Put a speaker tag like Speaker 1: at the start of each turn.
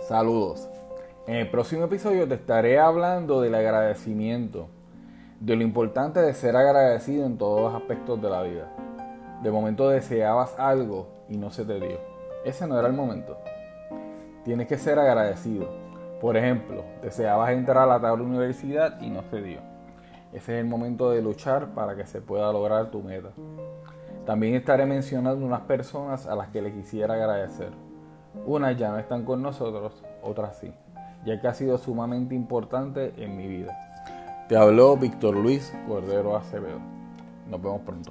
Speaker 1: Saludos. En el próximo episodio te estaré hablando del agradecimiento, de lo importante de ser agradecido en todos los aspectos de la vida. De momento deseabas algo y no se te dio. Ese no era el momento. Tienes que ser agradecido. Por ejemplo, deseabas entrar a la tal universidad y no se dio. Ese es el momento de luchar para que se pueda lograr tu meta. También estaré mencionando unas personas a las que le quisiera agradecer. Unas ya no están con nosotros, otras sí, ya que ha sido sumamente importante en mi vida. Te habló Víctor Luis Cordero Acevedo. Nos vemos pronto.